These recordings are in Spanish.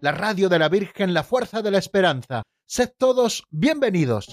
la radio de la Virgen, la fuerza de la esperanza. Sed todos bienvenidos.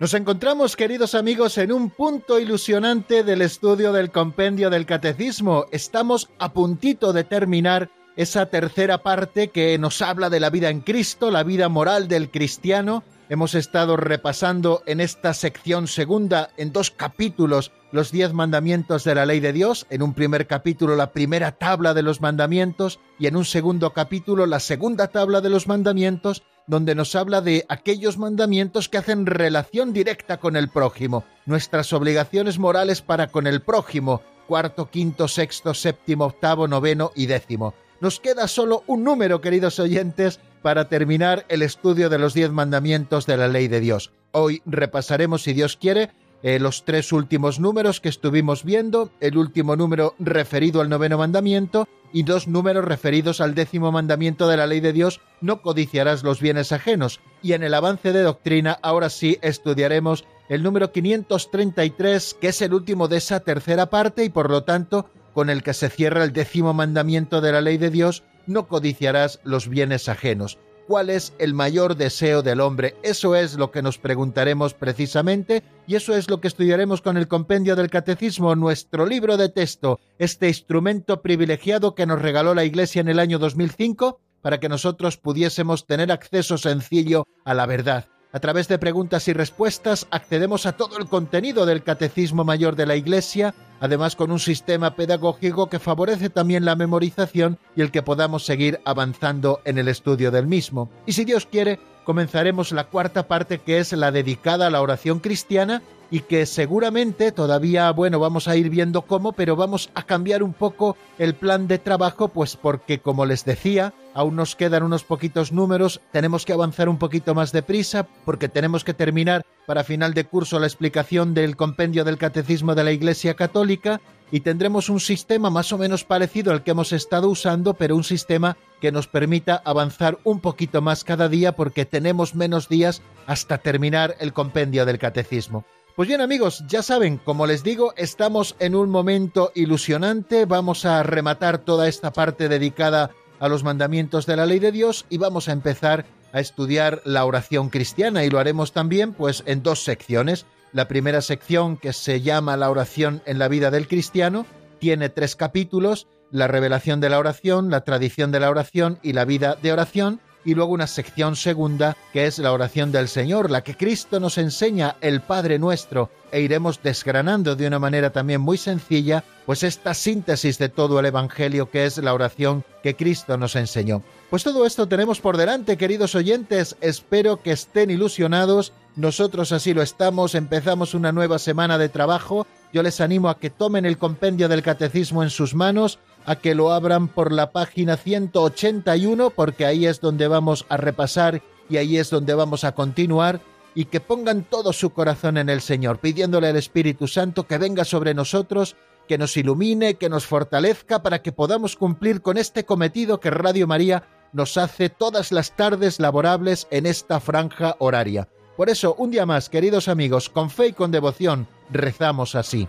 Nos encontramos, queridos amigos, en un punto ilusionante del estudio del compendio del catecismo. Estamos a puntito de terminar esa tercera parte que nos habla de la vida en Cristo, la vida moral del cristiano. Hemos estado repasando en esta sección segunda, en dos capítulos, los diez mandamientos de la ley de Dios. En un primer capítulo, la primera tabla de los mandamientos y en un segundo capítulo, la segunda tabla de los mandamientos donde nos habla de aquellos mandamientos que hacen relación directa con el prójimo, nuestras obligaciones morales para con el prójimo, cuarto, quinto, sexto, séptimo, octavo, noveno y décimo. Nos queda solo un número, queridos oyentes, para terminar el estudio de los diez mandamientos de la ley de Dios. Hoy repasaremos, si Dios quiere, eh, los tres últimos números que estuvimos viendo, el último número referido al noveno mandamiento y dos números referidos al décimo mandamiento de la ley de Dios, no codiciarás los bienes ajenos. Y en el avance de doctrina, ahora sí estudiaremos el número 533, que es el último de esa tercera parte y por lo tanto con el que se cierra el décimo mandamiento de la ley de Dios, no codiciarás los bienes ajenos cuál es el mayor deseo del hombre. Eso es lo que nos preguntaremos precisamente y eso es lo que estudiaremos con el compendio del Catecismo, nuestro libro de texto, este instrumento privilegiado que nos regaló la Iglesia en el año 2005 para que nosotros pudiésemos tener acceso sencillo a la verdad. A través de preguntas y respuestas accedemos a todo el contenido del Catecismo Mayor de la Iglesia, además con un sistema pedagógico que favorece también la memorización y el que podamos seguir avanzando en el estudio del mismo. Y si Dios quiere, comenzaremos la cuarta parte que es la dedicada a la oración cristiana y que seguramente todavía, bueno, vamos a ir viendo cómo, pero vamos a cambiar un poco el plan de trabajo, pues porque, como les decía, aún nos quedan unos poquitos números, tenemos que avanzar un poquito más deprisa, porque tenemos que terminar para final de curso la explicación del compendio del Catecismo de la Iglesia Católica, y tendremos un sistema más o menos parecido al que hemos estado usando, pero un sistema que nos permita avanzar un poquito más cada día porque tenemos menos días hasta terminar el compendio del catecismo. Pues bien amigos, ya saben, como les digo, estamos en un momento ilusionante, vamos a rematar toda esta parte dedicada a los mandamientos de la ley de Dios y vamos a empezar a estudiar la oración cristiana. Y lo haremos también pues en dos secciones. La primera sección que se llama la oración en la vida del cristiano tiene tres capítulos, la revelación de la oración, la tradición de la oración y la vida de oración y luego una sección segunda que es la oración del Señor, la que Cristo nos enseña, el Padre nuestro, e iremos desgranando de una manera también muy sencilla, pues esta síntesis de todo el Evangelio que es la oración que Cristo nos enseñó. Pues todo esto tenemos por delante, queridos oyentes, espero que estén ilusionados, nosotros así lo estamos, empezamos una nueva semana de trabajo, yo les animo a que tomen el compendio del catecismo en sus manos, a que lo abran por la página 181 porque ahí es donde vamos a repasar y ahí es donde vamos a continuar y que pongan todo su corazón en el Señor, pidiéndole al Espíritu Santo que venga sobre nosotros, que nos ilumine, que nos fortalezca para que podamos cumplir con este cometido que Radio María nos hace todas las tardes laborables en esta franja horaria. Por eso, un día más, queridos amigos, con fe y con devoción, rezamos así.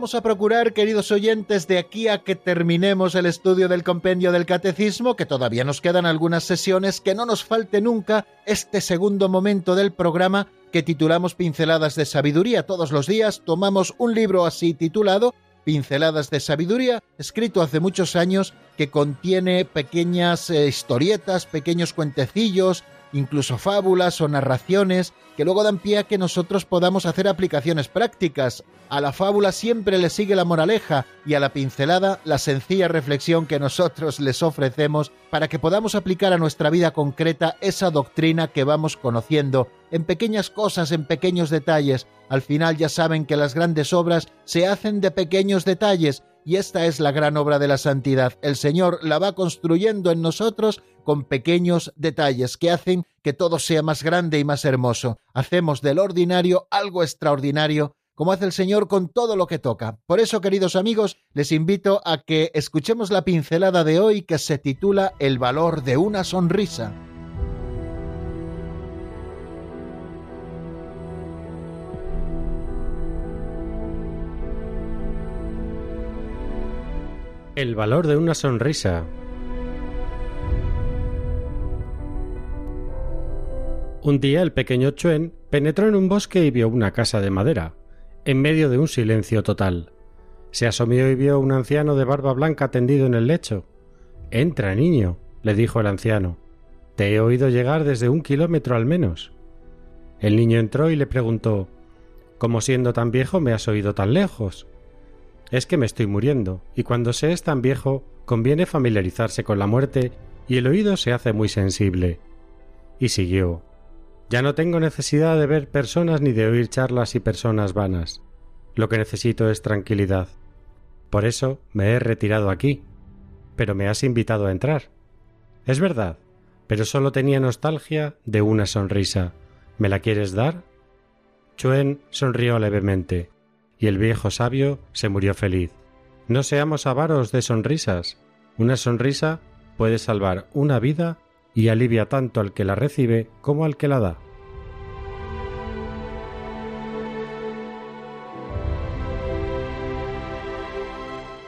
Vamos a procurar, queridos oyentes, de aquí a que terminemos el estudio del compendio del catecismo, que todavía nos quedan algunas sesiones, que no nos falte nunca este segundo momento del programa que titulamos Pinceladas de Sabiduría. Todos los días tomamos un libro así titulado Pinceladas de Sabiduría, escrito hace muchos años, que contiene pequeñas eh, historietas, pequeños cuentecillos, incluso fábulas o narraciones que luego dan pie a que nosotros podamos hacer aplicaciones prácticas. A la fábula siempre le sigue la moraleja y a la pincelada la sencilla reflexión que nosotros les ofrecemos para que podamos aplicar a nuestra vida concreta esa doctrina que vamos conociendo en pequeñas cosas, en pequeños detalles. Al final ya saben que las grandes obras se hacen de pequeños detalles y esta es la gran obra de la santidad. El Señor la va construyendo en nosotros con pequeños detalles que hacen que todo sea más grande y más hermoso. Hacemos del ordinario algo extraordinario como hace el Señor con todo lo que toca. Por eso, queridos amigos, les invito a que escuchemos la pincelada de hoy que se titula El valor de una sonrisa. El valor de una sonrisa. Un día el pequeño Chuen penetró en un bosque y vio una casa de madera, en medio de un silencio total. Se asomó y vio a un anciano de barba blanca tendido en el lecho. Entra, niño, le dijo el anciano. Te he oído llegar desde un kilómetro al menos. El niño entró y le preguntó ¿Cómo siendo tan viejo me has oído tan lejos? Es que me estoy muriendo, y cuando se es tan viejo conviene familiarizarse con la muerte y el oído se hace muy sensible. Y siguió ya no tengo necesidad de ver personas ni de oír charlas y personas vanas. Lo que necesito es tranquilidad. Por eso me he retirado aquí. Pero me has invitado a entrar. Es verdad, pero solo tenía nostalgia de una sonrisa. ¿Me la quieres dar? Chuen sonrió levemente, y el viejo sabio se murió feliz. No seamos avaros de sonrisas. Una sonrisa puede salvar una vida y alivia tanto al que la recibe como al que la da.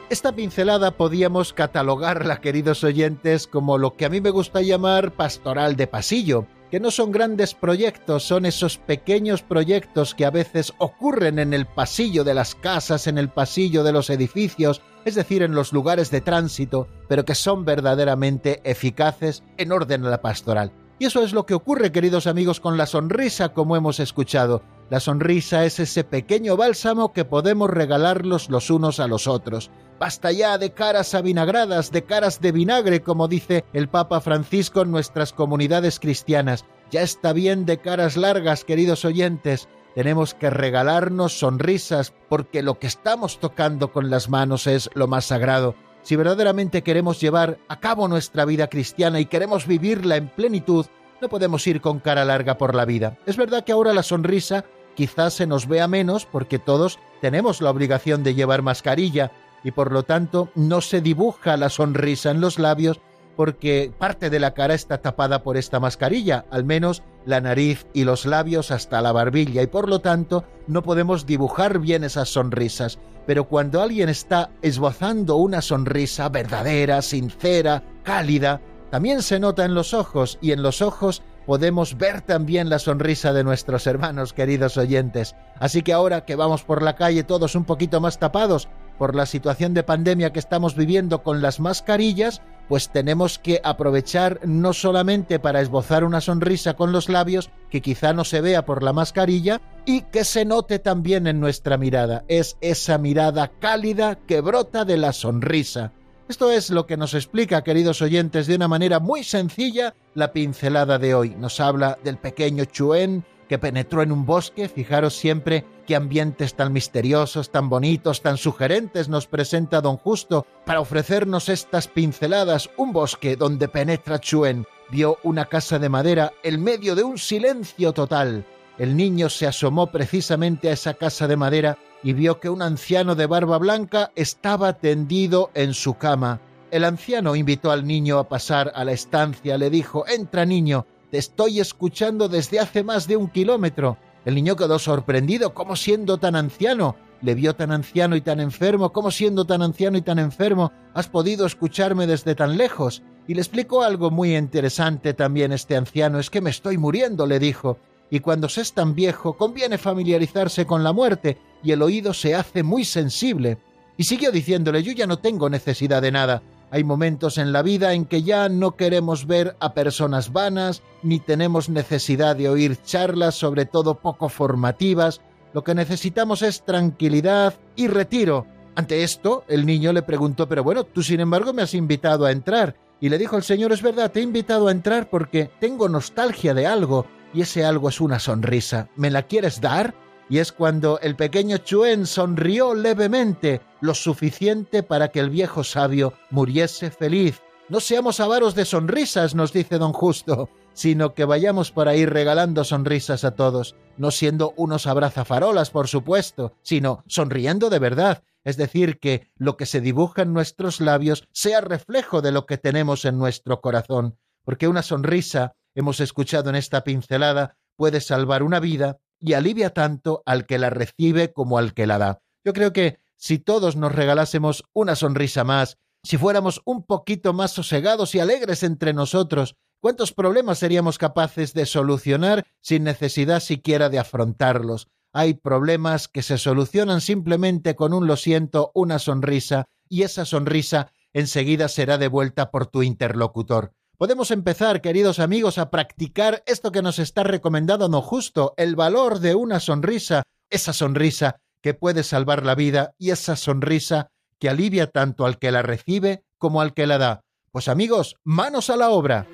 Esta pincelada podíamos catalogarla, queridos oyentes, como lo que a mí me gusta llamar pastoral de pasillo, que no son grandes proyectos, son esos pequeños proyectos que a veces ocurren en el pasillo de las casas, en el pasillo de los edificios, es decir, en los lugares de tránsito, pero que son verdaderamente eficaces en orden a la pastoral. Y eso es lo que ocurre, queridos amigos, con la sonrisa, como hemos escuchado. La sonrisa es ese pequeño bálsamo que podemos regalarlos los unos a los otros. Basta ya de caras avinagradas, de caras de vinagre, como dice el Papa Francisco en nuestras comunidades cristianas. Ya está bien de caras largas, queridos oyentes. Tenemos que regalarnos sonrisas porque lo que estamos tocando con las manos es lo más sagrado. Si verdaderamente queremos llevar a cabo nuestra vida cristiana y queremos vivirla en plenitud, no podemos ir con cara larga por la vida. Es verdad que ahora la sonrisa quizás se nos vea menos porque todos tenemos la obligación de llevar mascarilla y por lo tanto no se dibuja la sonrisa en los labios porque parte de la cara está tapada por esta mascarilla, al menos la nariz y los labios hasta la barbilla, y por lo tanto no podemos dibujar bien esas sonrisas. Pero cuando alguien está esbozando una sonrisa verdadera, sincera, cálida, también se nota en los ojos, y en los ojos podemos ver también la sonrisa de nuestros hermanos queridos oyentes. Así que ahora que vamos por la calle todos un poquito más tapados por la situación de pandemia que estamos viviendo con las mascarillas, pues tenemos que aprovechar no solamente para esbozar una sonrisa con los labios, que quizá no se vea por la mascarilla, y que se note también en nuestra mirada. Es esa mirada cálida que brota de la sonrisa. Esto es lo que nos explica, queridos oyentes, de una manera muy sencilla la pincelada de hoy. Nos habla del pequeño Chuen que penetró en un bosque. Fijaros siempre ambientes tan misteriosos, tan bonitos, tan sugerentes nos presenta don Justo para ofrecernos estas pinceladas. Un bosque donde penetra Chuen. Vio una casa de madera en medio de un silencio total. El niño se asomó precisamente a esa casa de madera y vio que un anciano de barba blanca estaba tendido en su cama. El anciano invitó al niño a pasar a la estancia, le dijo Entra, niño, te estoy escuchando desde hace más de un kilómetro. El niño quedó sorprendido, ¿cómo siendo tan anciano? le vio tan anciano y tan enfermo, ¿cómo siendo tan anciano y tan enfermo has podido escucharme desde tan lejos? Y le explicó algo muy interesante también este anciano, es que me estoy muriendo, le dijo, y cuando se es tan viejo conviene familiarizarse con la muerte, y el oído se hace muy sensible. Y siguió diciéndole, yo ya no tengo necesidad de nada, hay momentos en la vida en que ya no queremos ver a personas vanas, ni tenemos necesidad de oír charlas, sobre todo poco formativas, lo que necesitamos es tranquilidad y retiro. Ante esto, el niño le preguntó, pero bueno, tú sin embargo me has invitado a entrar. Y le dijo el Señor, es verdad, te he invitado a entrar porque tengo nostalgia de algo, y ese algo es una sonrisa. ¿Me la quieres dar? Y es cuando el pequeño Chuen sonrió levemente, lo suficiente para que el viejo sabio muriese feliz. No seamos avaros de sonrisas, nos dice don Justo sino que vayamos por ahí regalando sonrisas a todos, no siendo unos abrazafarolas, por supuesto, sino sonriendo de verdad, es decir, que lo que se dibuja en nuestros labios sea reflejo de lo que tenemos en nuestro corazón, porque una sonrisa, hemos escuchado en esta pincelada, puede salvar una vida y alivia tanto al que la recibe como al que la da. Yo creo que si todos nos regalásemos una sonrisa más, si fuéramos un poquito más sosegados y alegres entre nosotros, ¿Cuántos problemas seríamos capaces de solucionar sin necesidad siquiera de afrontarlos? Hay problemas que se solucionan simplemente con un lo siento, una sonrisa, y esa sonrisa enseguida será devuelta por tu interlocutor. Podemos empezar, queridos amigos, a practicar esto que nos está recomendando no justo, el valor de una sonrisa, esa sonrisa que puede salvar la vida y esa sonrisa que alivia tanto al que la recibe como al que la da. Pues amigos, manos a la obra.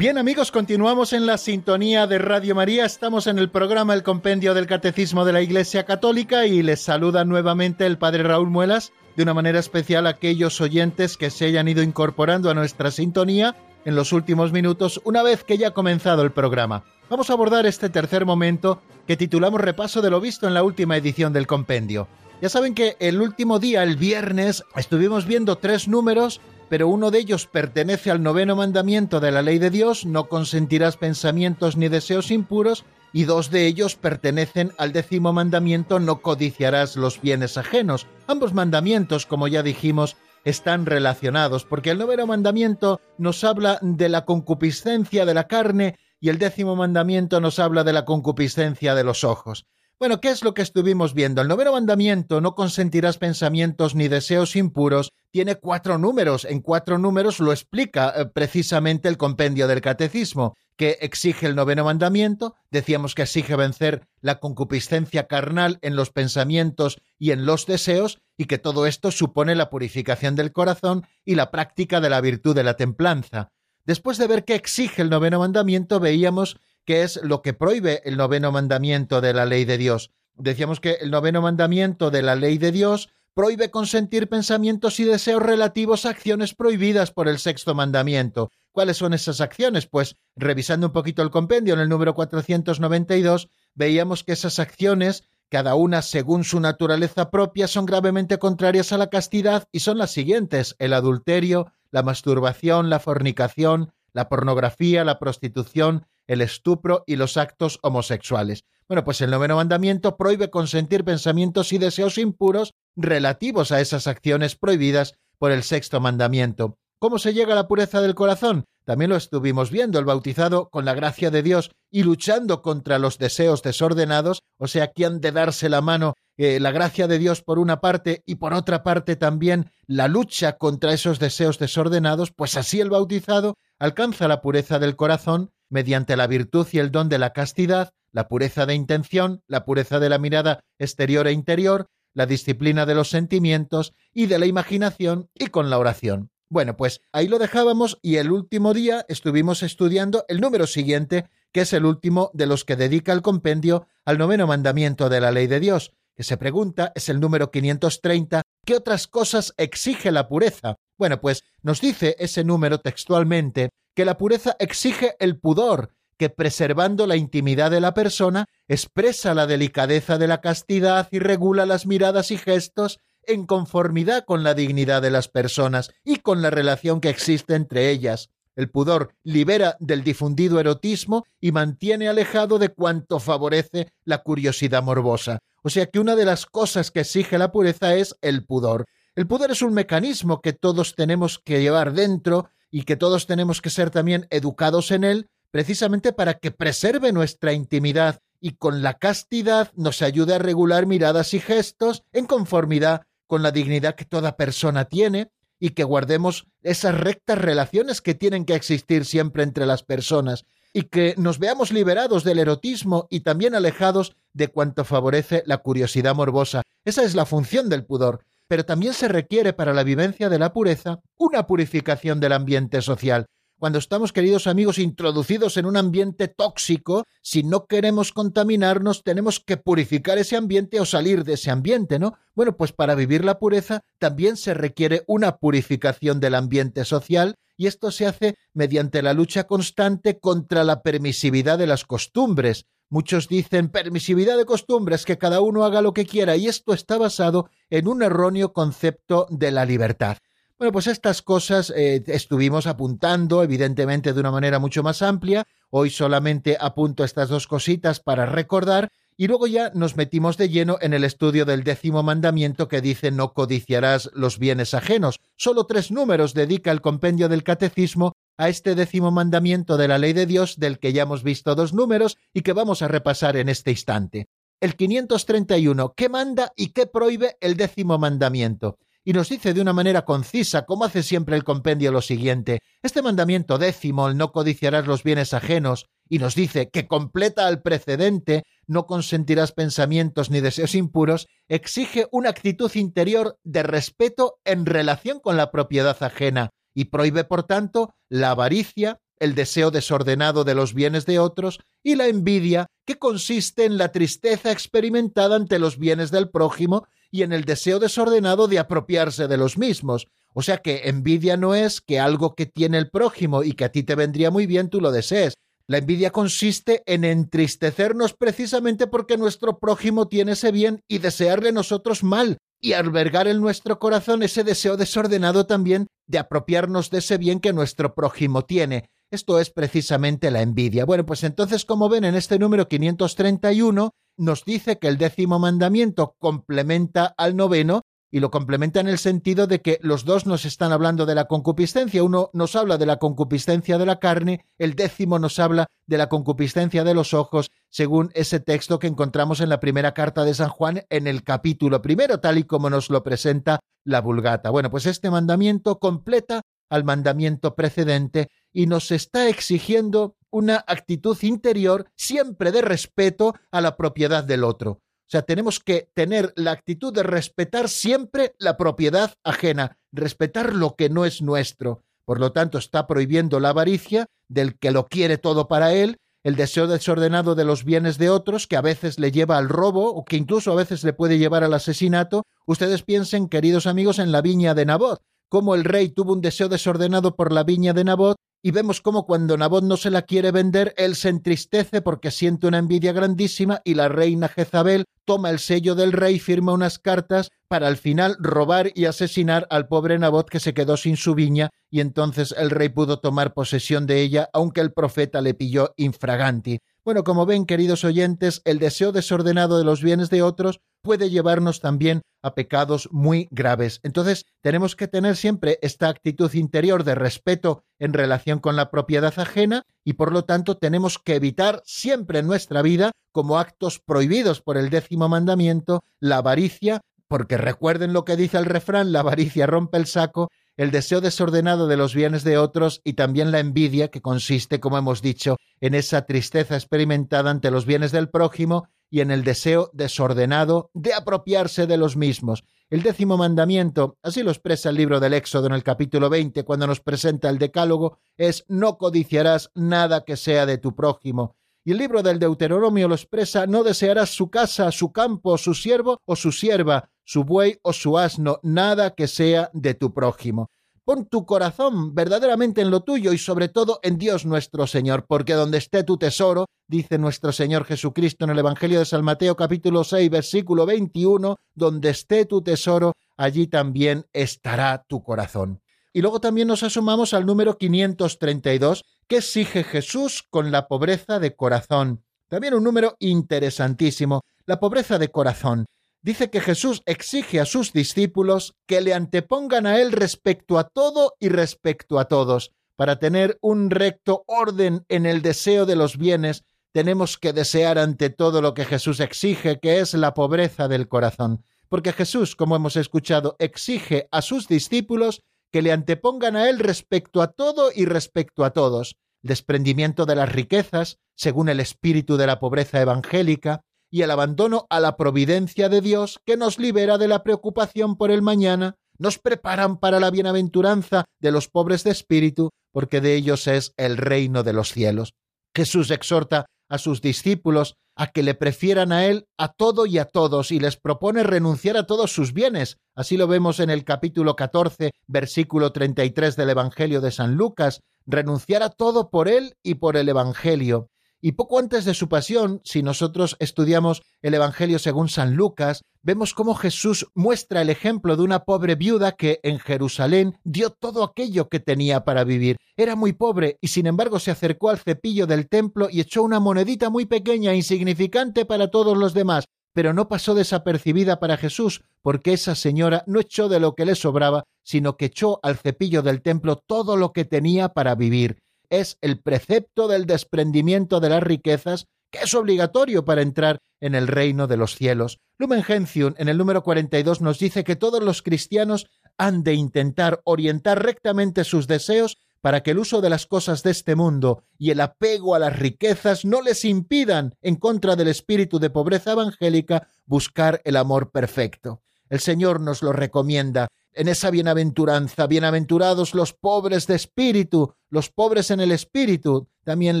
Bien amigos, continuamos en la sintonía de Radio María, estamos en el programa El Compendio del Catecismo de la Iglesia Católica y les saluda nuevamente el Padre Raúl Muelas, de una manera especial a aquellos oyentes que se hayan ido incorporando a nuestra sintonía en los últimos minutos una vez que ya ha comenzado el programa. Vamos a abordar este tercer momento que titulamos Repaso de lo visto en la última edición del compendio. Ya saben que el último día, el viernes, estuvimos viendo tres números pero uno de ellos pertenece al noveno mandamiento de la ley de Dios, no consentirás pensamientos ni deseos impuros, y dos de ellos pertenecen al décimo mandamiento, no codiciarás los bienes ajenos. Ambos mandamientos, como ya dijimos, están relacionados, porque el noveno mandamiento nos habla de la concupiscencia de la carne y el décimo mandamiento nos habla de la concupiscencia de los ojos. Bueno, ¿qué es lo que estuvimos viendo? El noveno mandamiento, no consentirás pensamientos ni deseos impuros, tiene cuatro números. En cuatro números lo explica eh, precisamente el compendio del catecismo, que exige el noveno mandamiento. Decíamos que exige vencer la concupiscencia carnal en los pensamientos y en los deseos, y que todo esto supone la purificación del corazón y la práctica de la virtud de la templanza. Después de ver qué exige el noveno mandamiento, veíamos qué es lo que prohíbe el noveno mandamiento de la ley de Dios. Decíamos que el noveno mandamiento de la ley de Dios prohíbe consentir pensamientos y deseos relativos a acciones prohibidas por el sexto mandamiento. ¿Cuáles son esas acciones? Pues revisando un poquito el compendio en el número 492, veíamos que esas acciones, cada una según su naturaleza propia, son gravemente contrarias a la castidad y son las siguientes: el adulterio, la masturbación, la fornicación, la pornografía, la prostitución, el estupro y los actos homosexuales. Bueno, pues el noveno mandamiento prohíbe consentir pensamientos y deseos impuros relativos a esas acciones prohibidas por el sexto mandamiento. ¿Cómo se llega a la pureza del corazón? También lo estuvimos viendo, el bautizado con la gracia de Dios y luchando contra los deseos desordenados, o sea, que han de darse la mano eh, la gracia de Dios por una parte y por otra parte también la lucha contra esos deseos desordenados, pues así el bautizado alcanza la pureza del corazón mediante la virtud y el don de la castidad, la pureza de intención, la pureza de la mirada exterior e interior, la disciplina de los sentimientos y de la imaginación y con la oración. Bueno, pues ahí lo dejábamos y el último día estuvimos estudiando el número siguiente, que es el último de los que dedica el compendio al noveno mandamiento de la ley de Dios, que se pregunta, es el número 530, ¿qué otras cosas exige la pureza? Bueno, pues nos dice ese número textualmente que la pureza exige el pudor, que preservando la intimidad de la persona, expresa la delicadeza de la castidad y regula las miradas y gestos en conformidad con la dignidad de las personas y con la relación que existe entre ellas. El pudor libera del difundido erotismo y mantiene alejado de cuanto favorece la curiosidad morbosa. O sea que una de las cosas que exige la pureza es el pudor. El pudor es un mecanismo que todos tenemos que llevar dentro y que todos tenemos que ser también educados en él, precisamente para que preserve nuestra intimidad y con la castidad nos ayude a regular miradas y gestos en conformidad con la dignidad que toda persona tiene y que guardemos esas rectas relaciones que tienen que existir siempre entre las personas y que nos veamos liberados del erotismo y también alejados de cuanto favorece la curiosidad morbosa. Esa es la función del pudor. Pero también se requiere para la vivencia de la pureza una purificación del ambiente social, cuando estamos, queridos amigos, introducidos en un ambiente tóxico, si no queremos contaminarnos, tenemos que purificar ese ambiente o salir de ese ambiente, ¿no? Bueno, pues para vivir la pureza también se requiere una purificación del ambiente social y esto se hace mediante la lucha constante contra la permisividad de las costumbres. Muchos dicen permisividad de costumbres, que cada uno haga lo que quiera, y esto está basado en un erróneo concepto de la libertad. Bueno, pues estas cosas eh, estuvimos apuntando, evidentemente, de una manera mucho más amplia. Hoy solamente apunto estas dos cositas para recordar y luego ya nos metimos de lleno en el estudio del décimo mandamiento que dice no codiciarás los bienes ajenos. Solo tres números dedica el compendio del catecismo a este décimo mandamiento de la ley de Dios del que ya hemos visto dos números y que vamos a repasar en este instante. El 531, ¿qué manda y qué prohíbe el décimo mandamiento? y nos dice de una manera concisa, como hace siempre el compendio, lo siguiente. Este mandamiento décimo, el no codiciarás los bienes ajenos, y nos dice que completa al precedente, no consentirás pensamientos ni deseos impuros, exige una actitud interior de respeto en relación con la propiedad ajena, y prohíbe, por tanto, la avaricia, el deseo desordenado de los bienes de otros y la envidia, que consiste en la tristeza experimentada ante los bienes del prójimo y en el deseo desordenado de apropiarse de los mismos. O sea que envidia no es que algo que tiene el prójimo y que a ti te vendría muy bien tú lo desees. La envidia consiste en entristecernos precisamente porque nuestro prójimo tiene ese bien y desearle nosotros mal y albergar en nuestro corazón ese deseo desordenado también de apropiarnos de ese bien que nuestro prójimo tiene. Esto es precisamente la envidia. Bueno, pues entonces, como ven en este número 531, nos dice que el décimo mandamiento complementa al noveno y lo complementa en el sentido de que los dos nos están hablando de la concupiscencia. Uno nos habla de la concupiscencia de la carne, el décimo nos habla de la concupiscencia de los ojos, según ese texto que encontramos en la primera carta de San Juan en el capítulo primero, tal y como nos lo presenta la Vulgata. Bueno, pues este mandamiento completa al mandamiento precedente y nos está exigiendo una actitud interior siempre de respeto a la propiedad del otro. O sea, tenemos que tener la actitud de respetar siempre la propiedad ajena, respetar lo que no es nuestro. Por lo tanto, está prohibiendo la avaricia del que lo quiere todo para él, el deseo desordenado de los bienes de otros, que a veces le lleva al robo o que incluso a veces le puede llevar al asesinato. Ustedes piensen, queridos amigos, en la viña de Nabot, cómo el rey tuvo un deseo desordenado por la viña de Nabot y vemos cómo cuando Nabot no se la quiere vender, él se entristece porque siente una envidia grandísima y la reina Jezabel toma el sello del rey, firma unas cartas para al final robar y asesinar al pobre Nabot que se quedó sin su viña y entonces el rey pudo tomar posesión de ella aunque el profeta le pilló infraganti. Bueno, como ven, queridos oyentes, el deseo desordenado de los bienes de otros puede llevarnos también a pecados muy graves. Entonces, tenemos que tener siempre esta actitud interior de respeto en relación con la propiedad ajena y por lo tanto tenemos que evitar siempre en nuestra vida, como actos prohibidos por el décimo mandamiento, la avaricia, porque recuerden lo que dice el refrán, la avaricia rompe el saco, el deseo desordenado de los bienes de otros y también la envidia, que consiste, como hemos dicho, en esa tristeza experimentada ante los bienes del prójimo y en el deseo desordenado de apropiarse de los mismos. El décimo mandamiento, así lo expresa el libro del Éxodo en el capítulo 20, cuando nos presenta el Decálogo, es no codiciarás nada que sea de tu prójimo. Y el libro del Deuteronomio lo expresa no desearás su casa, su campo, su siervo o su sierva, su buey o su asno, nada que sea de tu prójimo. Pon tu corazón verdaderamente en lo tuyo y sobre todo en Dios nuestro Señor, porque donde esté tu tesoro, dice nuestro Señor Jesucristo en el Evangelio de San Mateo capítulo 6 versículo 21, donde esté tu tesoro, allí también estará tu corazón. Y luego también nos asomamos al número 532, que exige Jesús con la pobreza de corazón. También un número interesantísimo, la pobreza de corazón dice que Jesús exige a sus discípulos que le antepongan a Él respecto a todo y respecto a todos. Para tener un recto orden en el deseo de los bienes, tenemos que desear ante todo lo que Jesús exige, que es la pobreza del corazón. Porque Jesús, como hemos escuchado, exige a sus discípulos que le antepongan a Él respecto a todo y respecto a todos. Desprendimiento de las riquezas, según el espíritu de la pobreza evangélica, y el abandono a la providencia de Dios que nos libera de la preocupación por el mañana, nos preparan para la bienaventuranza de los pobres de espíritu, porque de ellos es el reino de los cielos. Jesús exhorta a sus discípulos a que le prefieran a Él a todo y a todos y les propone renunciar a todos sus bienes. Así lo vemos en el capítulo 14, versículo 33 del Evangelio de San Lucas, renunciar a todo por Él y por el Evangelio. Y poco antes de su pasión, si nosotros estudiamos el Evangelio según San Lucas, vemos cómo Jesús muestra el ejemplo de una pobre viuda que en Jerusalén dio todo aquello que tenía para vivir. Era muy pobre y sin embargo se acercó al cepillo del templo y echó una monedita muy pequeña, insignificante para todos los demás, pero no pasó desapercibida para Jesús, porque esa señora no echó de lo que le sobraba, sino que echó al cepillo del templo todo lo que tenía para vivir es el precepto del desprendimiento de las riquezas que es obligatorio para entrar en el reino de los cielos. Lumen Gentium en el número 42 nos dice que todos los cristianos han de intentar orientar rectamente sus deseos para que el uso de las cosas de este mundo y el apego a las riquezas no les impidan, en contra del espíritu de pobreza evangélica, buscar el amor perfecto. El Señor nos lo recomienda en esa bienaventuranza. Bienaventurados los pobres de espíritu, los pobres en el espíritu. También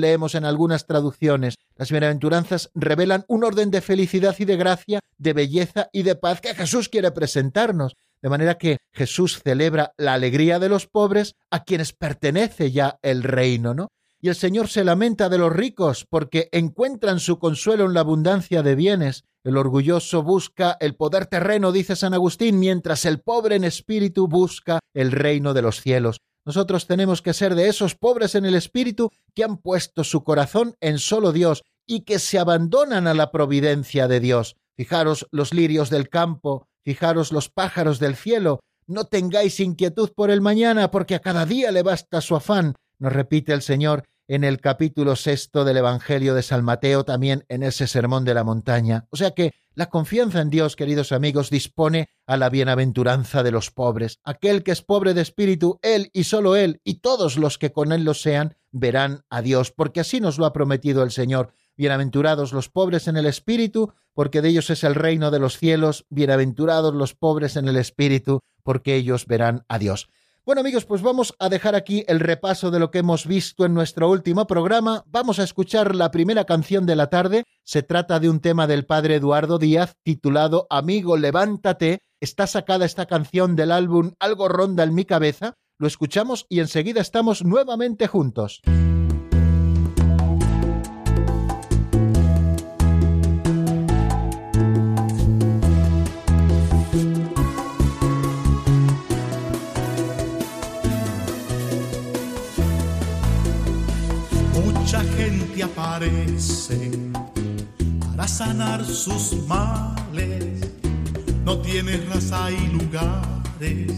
leemos en algunas traducciones. Las bienaventuranzas revelan un orden de felicidad y de gracia, de belleza y de paz que Jesús quiere presentarnos. De manera que Jesús celebra la alegría de los pobres a quienes pertenece ya el reino, ¿no? Y el Señor se lamenta de los ricos porque encuentran su consuelo en la abundancia de bienes el orgulloso busca el poder terreno, dice San Agustín, mientras el pobre en espíritu busca el reino de los cielos. Nosotros tenemos que ser de esos pobres en el espíritu que han puesto su corazón en solo Dios y que se abandonan a la providencia de Dios. Fijaros los lirios del campo, fijaros los pájaros del cielo. No tengáis inquietud por el mañana, porque a cada día le basta su afán, nos repite el Señor, en el capítulo sexto del Evangelio de San Mateo, también en ese sermón de la montaña. O sea que la confianza en Dios, queridos amigos, dispone a la bienaventuranza de los pobres. Aquel que es pobre de espíritu, él y solo él, y todos los que con él lo sean, verán a Dios, porque así nos lo ha prometido el Señor. Bienaventurados los pobres en el espíritu, porque de ellos es el reino de los cielos. Bienaventurados los pobres en el espíritu, porque ellos verán a Dios. Bueno amigos, pues vamos a dejar aquí el repaso de lo que hemos visto en nuestro último programa. Vamos a escuchar la primera canción de la tarde. Se trata de un tema del padre Eduardo Díaz titulado Amigo, levántate. Está sacada esta canción del álbum Algo ronda en mi cabeza. Lo escuchamos y enseguida estamos nuevamente juntos. Sus males. No tiene raza y lugares,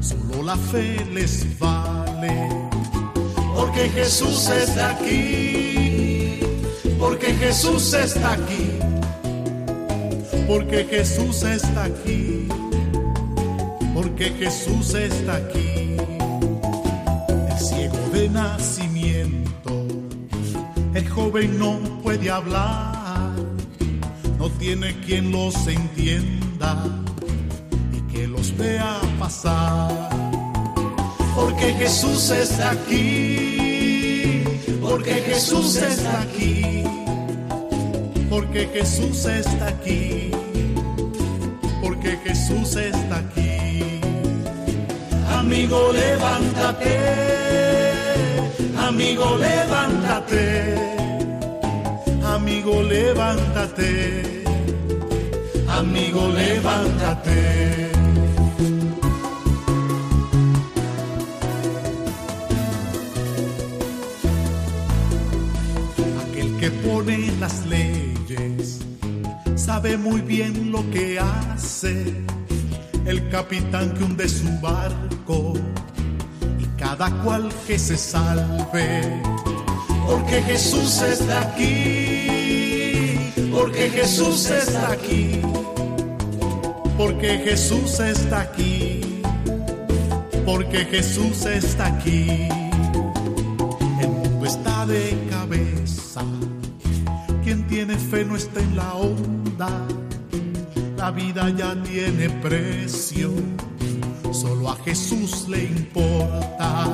solo la fe les vale. Porque Jesús está aquí, porque Jesús está aquí, porque Jesús está aquí, porque Jesús está aquí. El ciego de nacimiento el joven no puede hablar, tiene quien los entienda y que los vea pasar. Porque Jesús está aquí, porque Jesús está aquí, porque Jesús está aquí, porque Jesús está aquí. Amigo, levántate, amigo, levántate, amigo, levántate, amigo, levántate. Aquel que pone las leyes sabe muy bien lo que hace el capitán que hunde su barco y cada cual que se salve. Porque Jesús está aquí, porque Jesús está aquí, porque Jesús está aquí, porque Jesús está aquí. El mundo está de cabeza, quien tiene fe no está en la onda. La vida ya tiene precio, solo a Jesús le importa.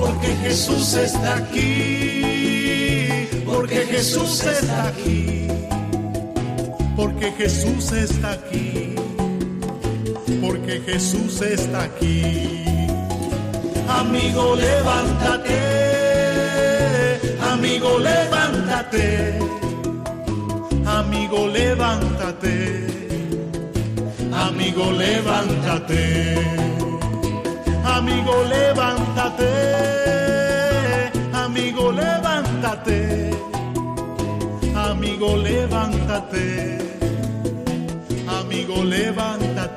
Porque Jesús está aquí, porque Jesús está aquí, porque Jesús está aquí, porque Jesús está aquí. Amigo, levántate, amigo, levántate, amigo, levántate Amigo, levántate. Amigo, levántate. Amigo, levántate. Amigo, levántate. Amigo, levántate.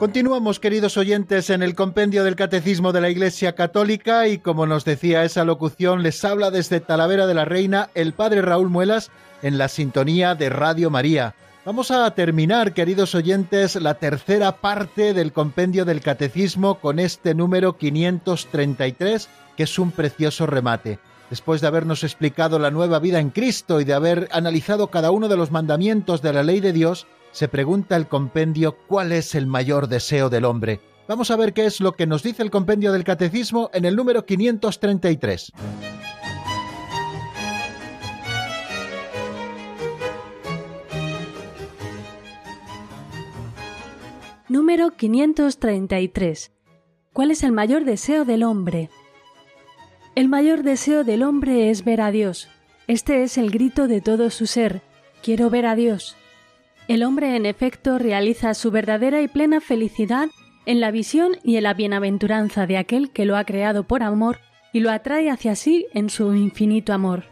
Continuamos, queridos oyentes, en el compendio del Catecismo de la Iglesia Católica y como nos decía esa locución, les habla desde Talavera de la Reina el Padre Raúl Muelas en la sintonía de Radio María. Vamos a terminar, queridos oyentes, la tercera parte del compendio del Catecismo con este número 533, que es un precioso remate. Después de habernos explicado la nueva vida en Cristo y de haber analizado cada uno de los mandamientos de la ley de Dios, se pregunta el compendio cuál es el mayor deseo del hombre. Vamos a ver qué es lo que nos dice el compendio del catecismo en el número 533. Número 533. ¿Cuál es el mayor deseo del hombre? El mayor deseo del hombre es ver a Dios. Este es el grito de todo su ser. Quiero ver a Dios. El hombre en efecto realiza su verdadera y plena felicidad en la visión y en la bienaventuranza de aquel que lo ha creado por amor y lo atrae hacia sí en su infinito amor.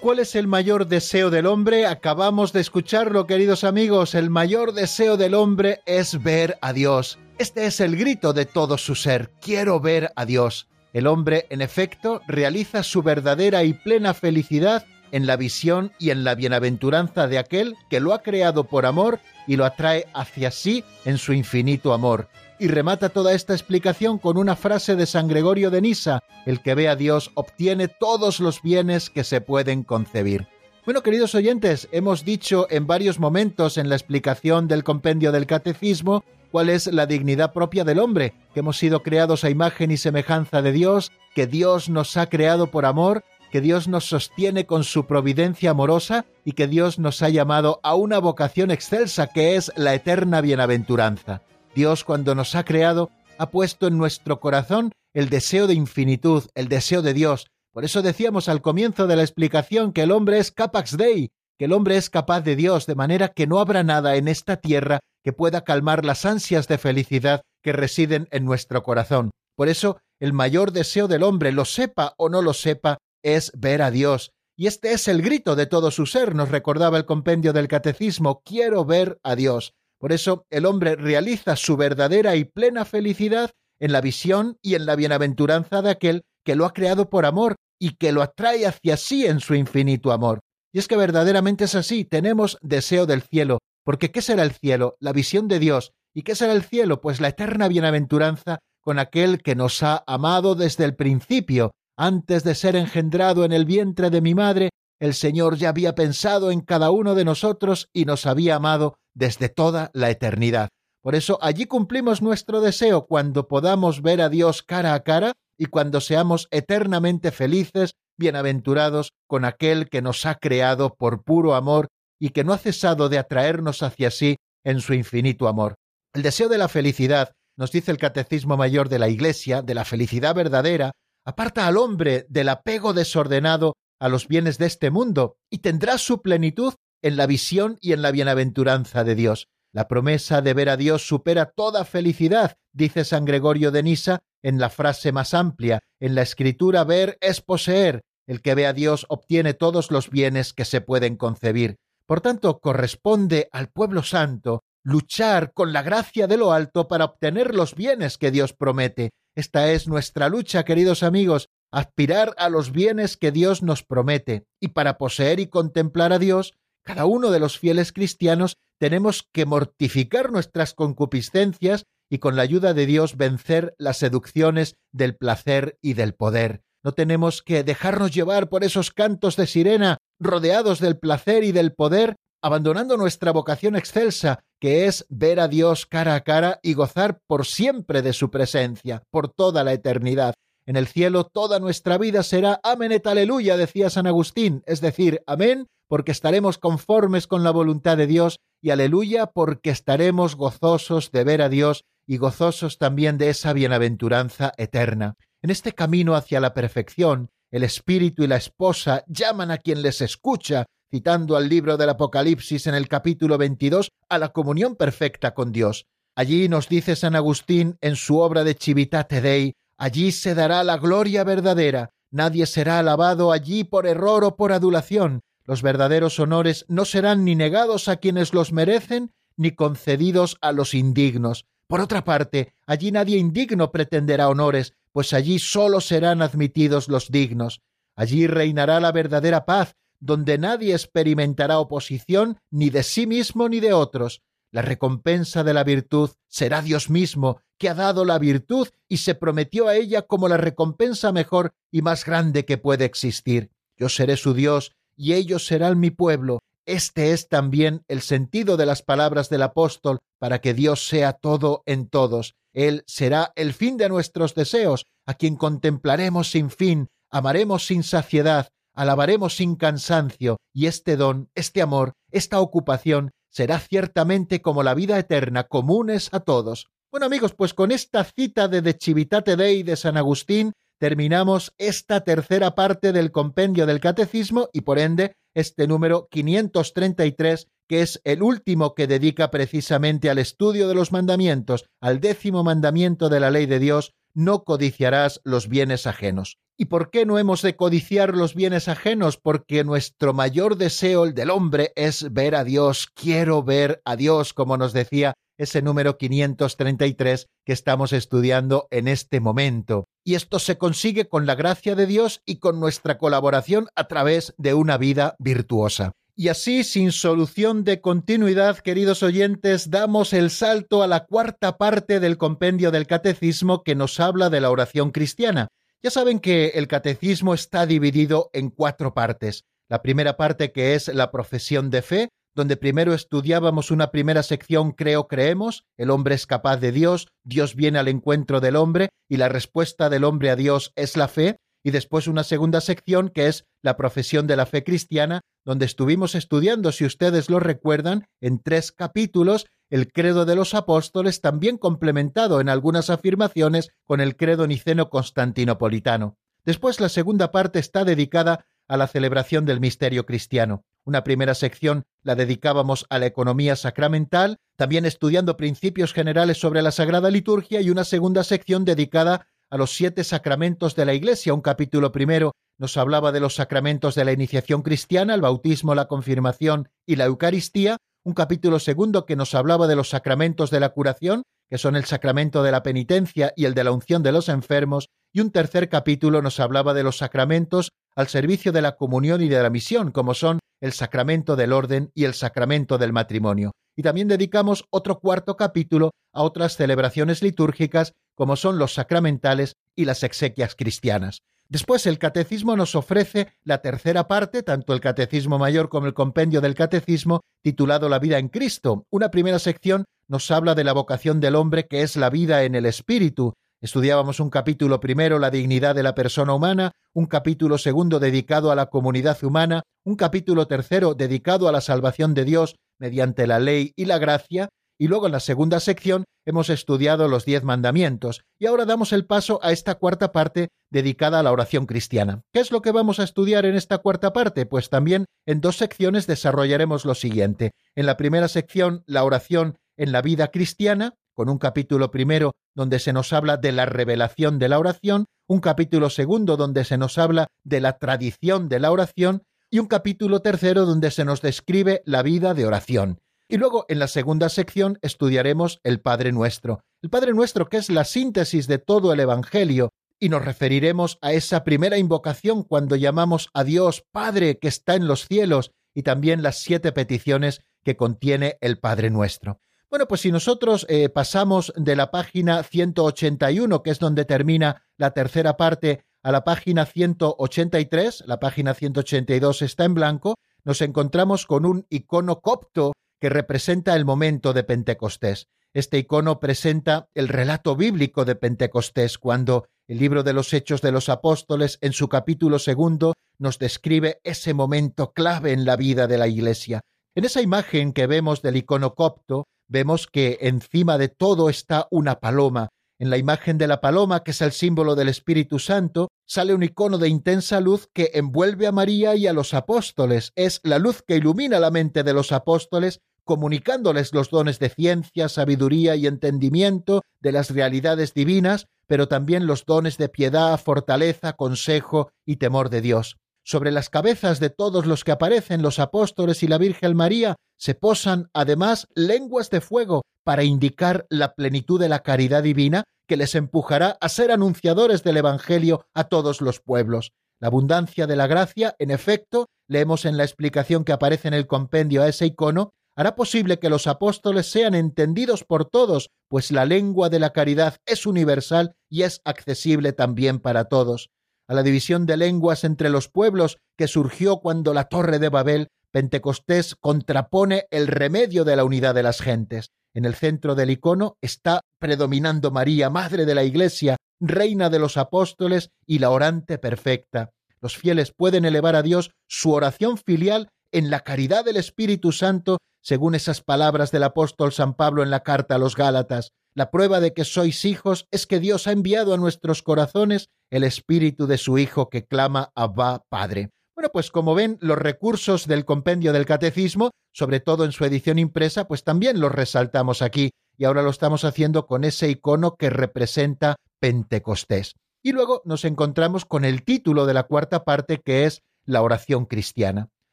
¿Cuál es el mayor deseo del hombre? Acabamos de escucharlo, queridos amigos. El mayor deseo del hombre es ver a Dios. Este es el grito de todo su ser. Quiero ver a Dios. El hombre, en efecto, realiza su verdadera y plena felicidad en la visión y en la bienaventuranza de aquel que lo ha creado por amor y lo atrae hacia sí en su infinito amor. Y remata toda esta explicación con una frase de San Gregorio de Nisa, el que ve a Dios obtiene todos los bienes que se pueden concebir. Bueno, queridos oyentes, hemos dicho en varios momentos en la explicación del compendio del catecismo cuál es la dignidad propia del hombre, que hemos sido creados a imagen y semejanza de Dios, que Dios nos ha creado por amor, que Dios nos sostiene con su providencia amorosa y que Dios nos ha llamado a una vocación excelsa que es la eterna bienaventuranza. Dios cuando nos ha creado ha puesto en nuestro corazón el deseo de infinitud, el deseo de Dios. Por eso decíamos al comienzo de la explicación que el hombre es capax dei, que el hombre es capaz de Dios, de manera que no habrá nada en esta tierra que pueda calmar las ansias de felicidad que residen en nuestro corazón. Por eso, el mayor deseo del hombre, lo sepa o no lo sepa, es ver a Dios. Y este es el grito de todo su ser, nos recordaba el compendio del Catecismo, quiero ver a Dios. Por eso el hombre realiza su verdadera y plena felicidad en la visión y en la bienaventuranza de aquel que lo ha creado por amor y que lo atrae hacia sí en su infinito amor. Y es que verdaderamente es así, tenemos deseo del cielo, porque ¿qué será el cielo? La visión de Dios. ¿Y qué será el cielo? Pues la eterna bienaventuranza con aquel que nos ha amado desde el principio. Antes de ser engendrado en el vientre de mi madre, el Señor ya había pensado en cada uno de nosotros y nos había amado desde toda la eternidad. Por eso allí cumplimos nuestro deseo cuando podamos ver a Dios cara a cara y cuando seamos eternamente felices bienaventurados con aquel que nos ha creado por puro amor y que no ha cesado de atraernos hacia sí en su infinito amor. El deseo de la felicidad, nos dice el Catecismo Mayor de la Iglesia, de la felicidad verdadera, aparta al hombre del apego desordenado a los bienes de este mundo y tendrá su plenitud en la visión y en la bienaventuranza de Dios. La promesa de ver a Dios supera toda felicidad, dice San Gregorio de Nisa en la frase más amplia. En la escritura ver es poseer. El que ve a Dios obtiene todos los bienes que se pueden concebir. Por tanto, corresponde al pueblo santo luchar con la gracia de lo alto para obtener los bienes que Dios promete. Esta es nuestra lucha, queridos amigos, aspirar a los bienes que Dios nos promete. Y para poseer y contemplar a Dios, cada uno de los fieles cristianos tenemos que mortificar nuestras concupiscencias y con la ayuda de Dios vencer las seducciones del placer y del poder. No tenemos que dejarnos llevar por esos cantos de sirena rodeados del placer y del poder, abandonando nuestra vocación excelsa, que es ver a Dios cara a cara y gozar por siempre de su presencia, por toda la eternidad. En el cielo toda nuestra vida será amén et aleluya, decía San Agustín, es decir, amén porque estaremos conformes con la voluntad de Dios y aleluya porque estaremos gozosos de ver a Dios y gozosos también de esa bienaventuranza eterna. En este camino hacia la perfección, el espíritu y la esposa llaman a quien les escucha, citando al libro del Apocalipsis en el capítulo 22, a la comunión perfecta con Dios. Allí nos dice San Agustín en su obra de Civitate Dei, allí se dará la gloria verdadera, nadie será alabado allí por error o por adulación, los verdaderos honores no serán ni negados a quienes los merecen, ni concedidos a los indignos. Por otra parte, allí nadie indigno pretenderá honores, pues allí sólo serán admitidos los dignos. Allí reinará la verdadera paz, donde nadie experimentará oposición ni de sí mismo ni de otros. La recompensa de la virtud será Dios mismo, que ha dado la virtud y se prometió a ella como la recompensa mejor y más grande que puede existir. Yo seré su Dios y ellos serán mi pueblo. Este es también el sentido de las palabras del apóstol para que Dios sea todo en todos. Él será el fin de nuestros deseos, a quien contemplaremos sin fin, amaremos sin saciedad, alabaremos sin cansancio, y este don, este amor, esta ocupación será ciertamente como la vida eterna, comunes a todos. Bueno amigos, pues con esta cita de De Civitate Dei de San Agustín terminamos esta tercera parte del compendio del catecismo y por ende este número 533 que es el último que dedica precisamente al estudio de los mandamientos, al décimo mandamiento de la ley de Dios, no codiciarás los bienes ajenos. ¿Y por qué no hemos de codiciar los bienes ajenos? Porque nuestro mayor deseo, el del hombre, es ver a Dios. Quiero ver a Dios, como nos decía ese número 533 que estamos estudiando en este momento. Y esto se consigue con la gracia de Dios y con nuestra colaboración a través de una vida virtuosa. Y así, sin solución de continuidad, queridos oyentes, damos el salto a la cuarta parte del compendio del catecismo que nos habla de la oración cristiana. Ya saben que el catecismo está dividido en cuatro partes. La primera parte que es la profesión de fe, donde primero estudiábamos una primera sección Creo, creemos, el hombre es capaz de Dios, Dios viene al encuentro del hombre y la respuesta del hombre a Dios es la fe, y después una segunda sección que es la profesión de la fe cristiana, donde estuvimos estudiando, si ustedes lo recuerdan, en tres capítulos, el credo de los apóstoles, también complementado en algunas afirmaciones con el credo niceno constantinopolitano. Después la segunda parte está dedicada a la celebración del misterio cristiano. Una primera sección la dedicábamos a la economía sacramental, también estudiando principios generales sobre la Sagrada Liturgia y una segunda sección dedicada a los siete sacramentos de la Iglesia. Un capítulo primero nos hablaba de los sacramentos de la iniciación cristiana, el bautismo, la confirmación y la Eucaristía. Un capítulo segundo que nos hablaba de los sacramentos de la curación, que son el sacramento de la penitencia y el de la unción de los enfermos, y un tercer capítulo nos hablaba de los sacramentos al servicio de la comunión y de la misión, como son el sacramento del orden y el sacramento del matrimonio. Y también dedicamos otro cuarto capítulo a otras celebraciones litúrgicas, como son los sacramentales y las exequias cristianas. Después el catecismo nos ofrece la tercera parte, tanto el catecismo mayor como el compendio del catecismo, titulado La vida en Cristo. Una primera sección nos habla de la vocación del hombre que es la vida en el espíritu, Estudiábamos un capítulo primero, la dignidad de la persona humana, un capítulo segundo dedicado a la comunidad humana, un capítulo tercero dedicado a la salvación de Dios mediante la ley y la gracia, y luego en la segunda sección hemos estudiado los diez mandamientos, y ahora damos el paso a esta cuarta parte dedicada a la oración cristiana. ¿Qué es lo que vamos a estudiar en esta cuarta parte? Pues también en dos secciones desarrollaremos lo siguiente. En la primera sección, la oración en la vida cristiana, con un capítulo primero donde se nos habla de la revelación de la oración, un capítulo segundo donde se nos habla de la tradición de la oración y un capítulo tercero donde se nos describe la vida de oración. Y luego en la segunda sección estudiaremos el Padre Nuestro. El Padre Nuestro que es la síntesis de todo el Evangelio y nos referiremos a esa primera invocación cuando llamamos a Dios Padre que está en los cielos y también las siete peticiones que contiene el Padre Nuestro. Bueno, pues si nosotros eh, pasamos de la página 181, que es donde termina la tercera parte, a la página 183, la página 182 está en blanco, nos encontramos con un icono copto que representa el momento de Pentecostés. Este icono presenta el relato bíblico de Pentecostés, cuando el libro de los Hechos de los Apóstoles, en su capítulo segundo, nos describe ese momento clave en la vida de la Iglesia. En esa imagen que vemos del icono copto, vemos que encima de todo está una paloma. En la imagen de la paloma, que es el símbolo del Espíritu Santo, sale un icono de intensa luz que envuelve a María y a los apóstoles. Es la luz que ilumina la mente de los apóstoles, comunicándoles los dones de ciencia, sabiduría y entendimiento de las realidades divinas, pero también los dones de piedad, fortaleza, consejo y temor de Dios. Sobre las cabezas de todos los que aparecen, los apóstoles y la Virgen María, se posan además lenguas de fuego para indicar la plenitud de la caridad divina que les empujará a ser anunciadores del Evangelio a todos los pueblos. La abundancia de la gracia, en efecto, leemos en la explicación que aparece en el compendio a ese icono, hará posible que los apóstoles sean entendidos por todos, pues la lengua de la caridad es universal y es accesible también para todos a la división de lenguas entre los pueblos que surgió cuando la torre de Babel, Pentecostés contrapone el remedio de la unidad de las gentes. En el centro del icono está predominando María, Madre de la Iglesia, Reina de los Apóstoles y la orante perfecta. Los fieles pueden elevar a Dios su oración filial en la caridad del Espíritu Santo, según esas palabras del apóstol San Pablo en la carta a los Gálatas. La prueba de que sois hijos es que Dios ha enviado a nuestros corazones el espíritu de su Hijo que clama Abba Padre. Bueno, pues como ven, los recursos del compendio del catecismo, sobre todo en su edición impresa, pues también los resaltamos aquí y ahora lo estamos haciendo con ese icono que representa Pentecostés. Y luego nos encontramos con el título de la cuarta parte que es la oración cristiana.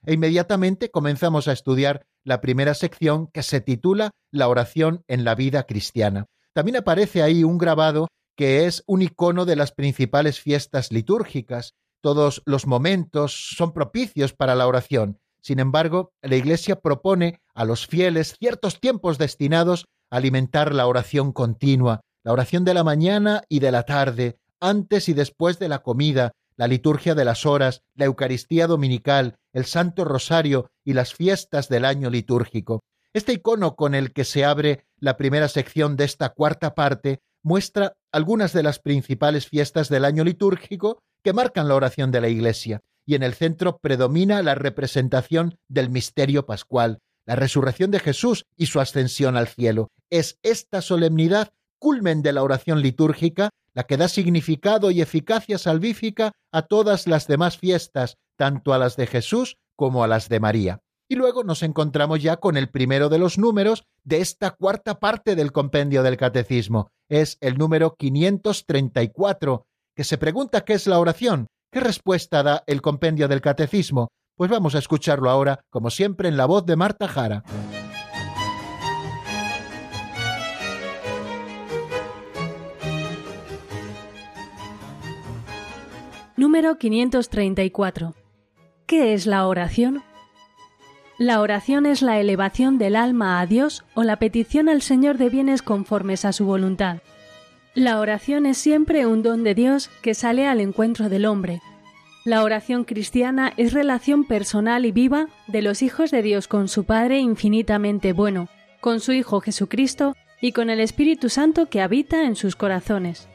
E inmediatamente comenzamos a estudiar la primera sección que se titula La oración en la vida cristiana. También aparece ahí un grabado que es un icono de las principales fiestas litúrgicas. Todos los momentos son propicios para la oración. Sin embargo, la Iglesia propone a los fieles ciertos tiempos destinados a alimentar la oración continua, la oración de la mañana y de la tarde, antes y después de la comida, la liturgia de las horas, la Eucaristía dominical, el Santo Rosario y las fiestas del año litúrgico. Este icono con el que se abre la primera sección de esta cuarta parte muestra algunas de las principales fiestas del año litúrgico que marcan la oración de la Iglesia, y en el centro predomina la representación del misterio pascual, la resurrección de Jesús y su ascensión al cielo. Es esta solemnidad, culmen de la oración litúrgica, la que da significado y eficacia salvífica a todas las demás fiestas, tanto a las de Jesús como a las de María. Y luego nos encontramos ya con el primero de los números de esta cuarta parte del compendio del catecismo. Es el número 534, que se pregunta qué es la oración. ¿Qué respuesta da el compendio del catecismo? Pues vamos a escucharlo ahora, como siempre, en la voz de Marta Jara. Número 534. ¿Qué es la oración? La oración es la elevación del alma a Dios o la petición al Señor de bienes conformes a su voluntad. La oración es siempre un don de Dios que sale al encuentro del hombre. La oración cristiana es relación personal y viva de los hijos de Dios con su Padre infinitamente bueno, con su Hijo Jesucristo y con el Espíritu Santo que habita en sus corazones.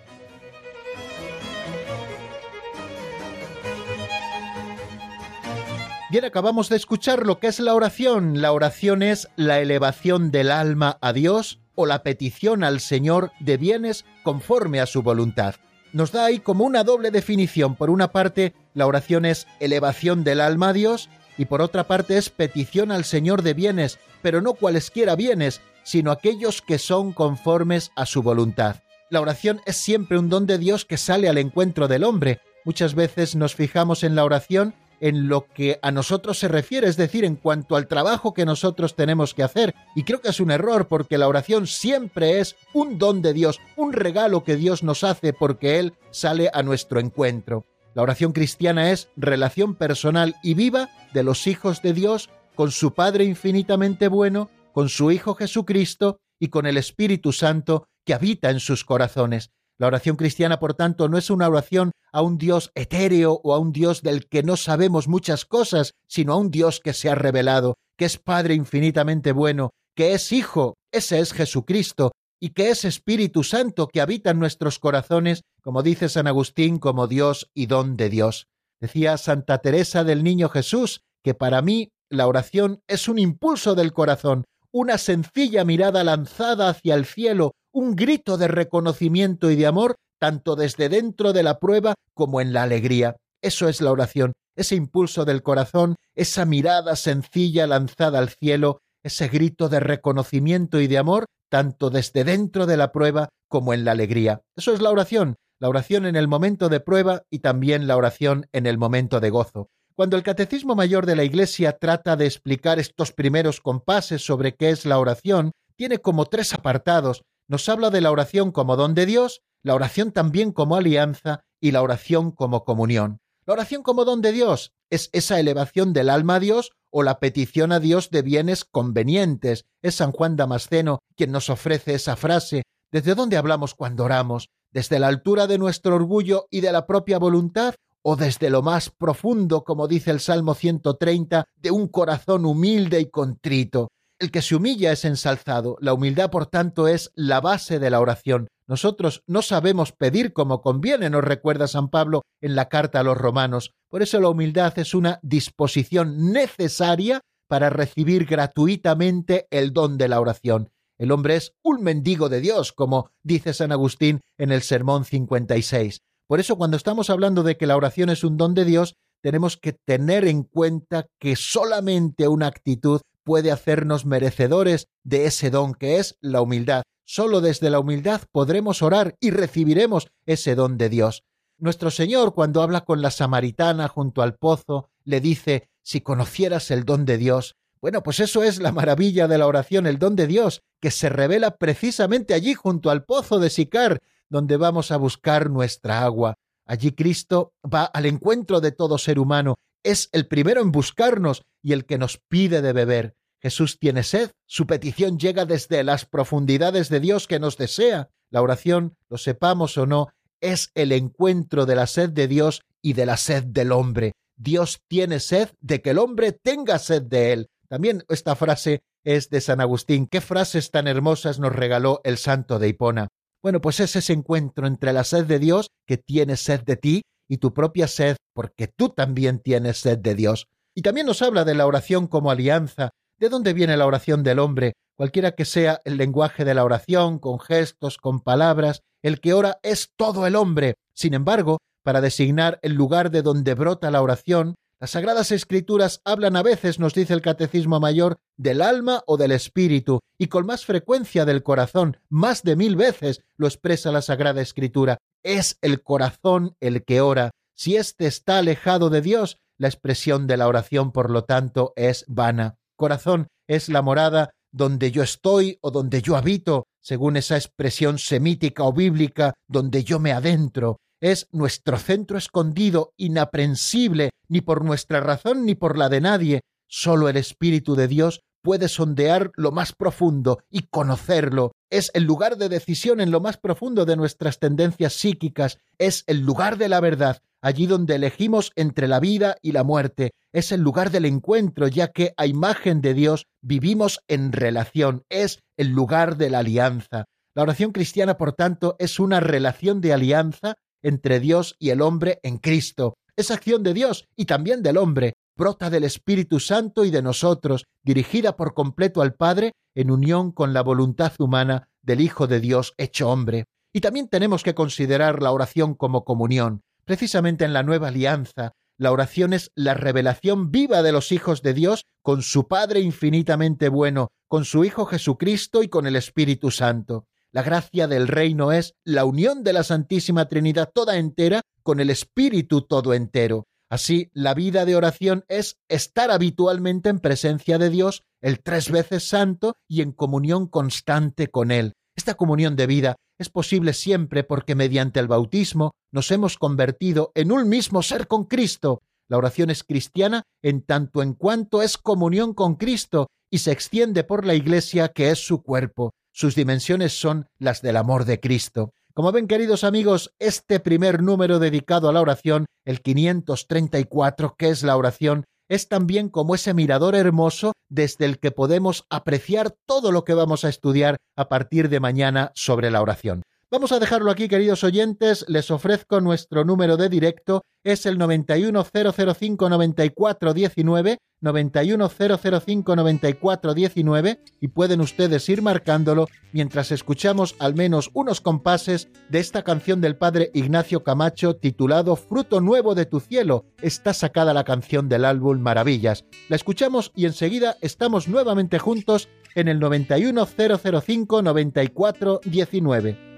Bien, acabamos de escuchar lo que es la oración. La oración es la elevación del alma a Dios o la petición al Señor de bienes conforme a su voluntad. Nos da ahí como una doble definición. Por una parte, la oración es elevación del alma a Dios y por otra parte es petición al Señor de bienes, pero no cualesquiera bienes, sino aquellos que son conformes a su voluntad. La oración es siempre un don de Dios que sale al encuentro del hombre. Muchas veces nos fijamos en la oración en lo que a nosotros se refiere, es decir, en cuanto al trabajo que nosotros tenemos que hacer. Y creo que es un error porque la oración siempre es un don de Dios, un regalo que Dios nos hace porque Él sale a nuestro encuentro. La oración cristiana es relación personal y viva de los hijos de Dios con su Padre infinitamente bueno, con su Hijo Jesucristo y con el Espíritu Santo que habita en sus corazones. La oración cristiana, por tanto, no es una oración a un Dios etéreo o a un Dios del que no sabemos muchas cosas, sino a un Dios que se ha revelado, que es Padre infinitamente bueno, que es Hijo, ese es Jesucristo, y que es Espíritu Santo que habita en nuestros corazones, como dice San Agustín, como Dios y don de Dios. Decía Santa Teresa del Niño Jesús que para mí la oración es un impulso del corazón, una sencilla mirada lanzada hacia el cielo, un grito de reconocimiento y de amor, tanto desde dentro de la prueba como en la alegría. Eso es la oración, ese impulso del corazón, esa mirada sencilla lanzada al cielo, ese grito de reconocimiento y de amor, tanto desde dentro de la prueba como en la alegría. Eso es la oración, la oración en el momento de prueba y también la oración en el momento de gozo. Cuando el Catecismo Mayor de la Iglesia trata de explicar estos primeros compases sobre qué es la oración, tiene como tres apartados nos habla de la oración como don de Dios, la oración también como alianza y la oración como comunión. La oración como don de Dios es esa elevación del alma a Dios o la petición a Dios de bienes convenientes. Es San Juan Damasceno quien nos ofrece esa frase. ¿Desde dónde hablamos cuando oramos? ¿Desde la altura de nuestro orgullo y de la propia voluntad? ¿O desde lo más profundo, como dice el Salmo 130, de un corazón humilde y contrito? El que se humilla es ensalzado. La humildad, por tanto, es la base de la oración. Nosotros no sabemos pedir como conviene, nos recuerda San Pablo en la carta a los romanos. Por eso la humildad es una disposición necesaria para recibir gratuitamente el don de la oración. El hombre es un mendigo de Dios, como dice San Agustín en el Sermón 56. Por eso cuando estamos hablando de que la oración es un don de Dios, tenemos que tener en cuenta que solamente una actitud puede hacernos merecedores de ese don que es la humildad. Solo desde la humildad podremos orar y recibiremos ese don de Dios. Nuestro Señor, cuando habla con la samaritana junto al pozo, le dice, si conocieras el don de Dios, bueno, pues eso es la maravilla de la oración, el don de Dios, que se revela precisamente allí junto al pozo de Sicar, donde vamos a buscar nuestra agua. Allí Cristo va al encuentro de todo ser humano es el primero en buscarnos y el que nos pide de beber. Jesús tiene sed, su petición llega desde las profundidades de Dios que nos desea. La oración, lo sepamos o no, es el encuentro de la sed de Dios y de la sed del hombre. Dios tiene sed de que el hombre tenga sed de él. También esta frase es de San Agustín. ¿Qué frases tan hermosas nos regaló el santo de Hipona? Bueno, pues es ese encuentro entre la sed de Dios, que tiene sed de ti, y tu propia sed, porque tú también tienes sed de Dios. Y también nos habla de la oración como alianza. ¿De dónde viene la oración del hombre? Cualquiera que sea el lenguaje de la oración, con gestos, con palabras, el que ora es todo el hombre. Sin embargo, para designar el lugar de donde brota la oración, las Sagradas Escrituras hablan a veces, nos dice el Catecismo Mayor, del alma o del espíritu, y con más frecuencia del corazón, más de mil veces lo expresa la Sagrada Escritura. Es el corazón el que ora. Si éste está alejado de Dios, la expresión de la oración, por lo tanto, es vana. Corazón es la morada donde yo estoy o donde yo habito, según esa expresión semítica o bíblica, donde yo me adentro. Es nuestro centro escondido, inaprensible, ni por nuestra razón ni por la de nadie. Solo el Espíritu de Dios puede sondear lo más profundo y conocerlo. Es el lugar de decisión en lo más profundo de nuestras tendencias psíquicas, es el lugar de la verdad, allí donde elegimos entre la vida y la muerte. Es el lugar del encuentro, ya que a imagen de Dios vivimos en relación, es el lugar de la alianza. La oración cristiana, por tanto, es una relación de alianza entre Dios y el hombre en Cristo. Es acción de Dios y también del hombre, brota del Espíritu Santo y de nosotros, dirigida por completo al Padre en unión con la voluntad humana del Hijo de Dios hecho hombre. Y también tenemos que considerar la oración como comunión. Precisamente en la nueva alianza, la oración es la revelación viva de los hijos de Dios con su Padre infinitamente bueno, con su Hijo Jesucristo y con el Espíritu Santo. La gracia del reino es la unión de la Santísima Trinidad toda entera con el Espíritu todo entero. Así, la vida de oración es estar habitualmente en presencia de Dios, el tres veces santo, y en comunión constante con Él. Esta comunión de vida es posible siempre porque mediante el bautismo nos hemos convertido en un mismo ser con Cristo. La oración es cristiana en tanto en cuanto es comunión con Cristo y se extiende por la Iglesia que es su cuerpo. Sus dimensiones son las del amor de Cristo. Como ven, queridos amigos, este primer número dedicado a la oración, el 534, que es la oración, es también como ese mirador hermoso desde el que podemos apreciar todo lo que vamos a estudiar a partir de mañana sobre la oración. Vamos a dejarlo aquí, queridos oyentes. Les ofrezco nuestro número de directo. Es el 910059419, 910059419 y pueden ustedes ir marcándolo mientras escuchamos al menos unos compases de esta canción del padre Ignacio Camacho titulado Fruto Nuevo de tu Cielo. Está sacada la canción del álbum Maravillas. La escuchamos y enseguida estamos nuevamente juntos en el 910059419.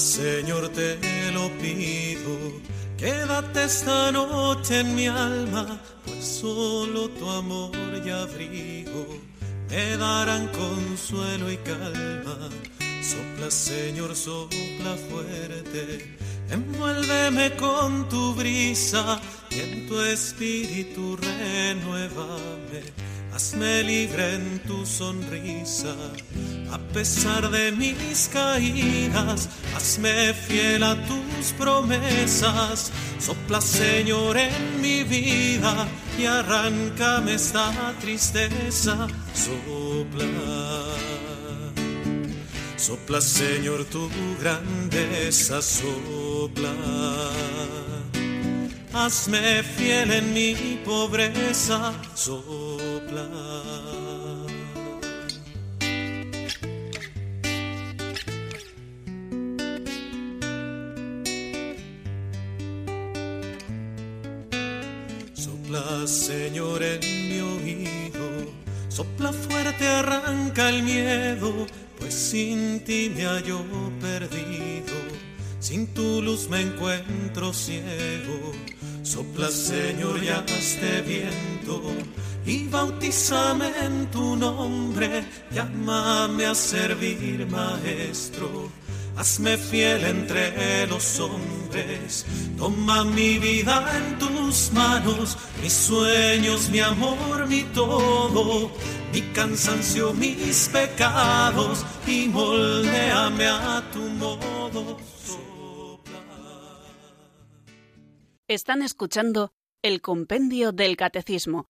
Señor, te lo pido, quédate esta noche en mi alma, pues solo tu amor y abrigo me darán consuelo y calma. Sopla, Señor, sopla fuerte, envuélveme con tu brisa y en tu espíritu renuévame Hazme libre en tu sonrisa, a pesar de mis caídas, hazme fiel a tus promesas. Sopla, Señor, en mi vida y arráncame esta tristeza. Sopla, sopla, Señor, tu grandeza, sopla. Hazme fiel en mi pobreza, sopla. Sopla, Señor, en mi oído, sopla fuerte, arranca el miedo, pues sin ti me hallo perdido, sin tu luz me encuentro ciego. Sopla, Señor, ya este viento y bautízame en tu nombre. Llámame a servir, Maestro. Hazme fiel entre los hombres. Toma mi vida en tus manos, mis sueños, mi amor, mi todo, mi cansancio, mis pecados y moldeame a tu modo. Están escuchando el Compendio del Catecismo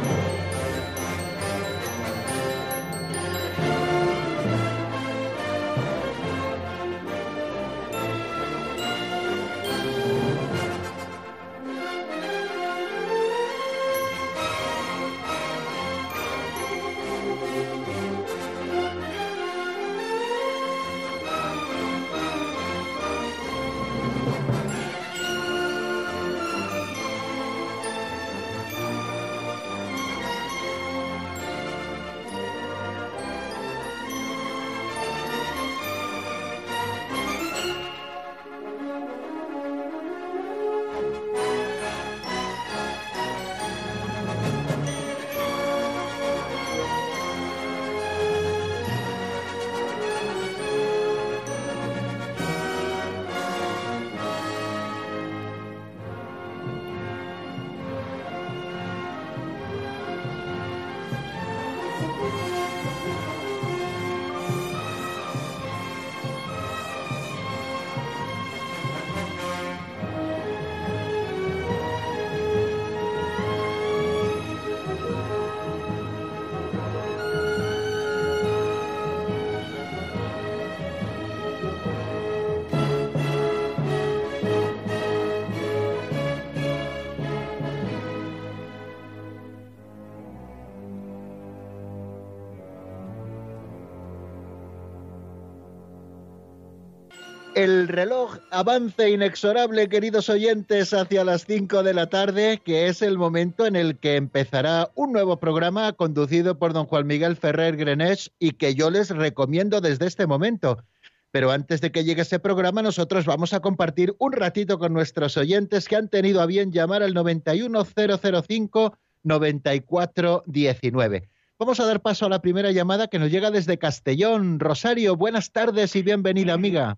El reloj avanza inexorable, queridos oyentes, hacia las 5 de la tarde, que es el momento en el que empezará un nuevo programa conducido por don Juan Miguel Ferrer Grenesh y que yo les recomiendo desde este momento. Pero antes de que llegue ese programa, nosotros vamos a compartir un ratito con nuestros oyentes que han tenido a bien llamar al 91005 9419. Vamos a dar paso a la primera llamada que nos llega desde Castellón. Rosario, buenas tardes y bienvenida, amiga.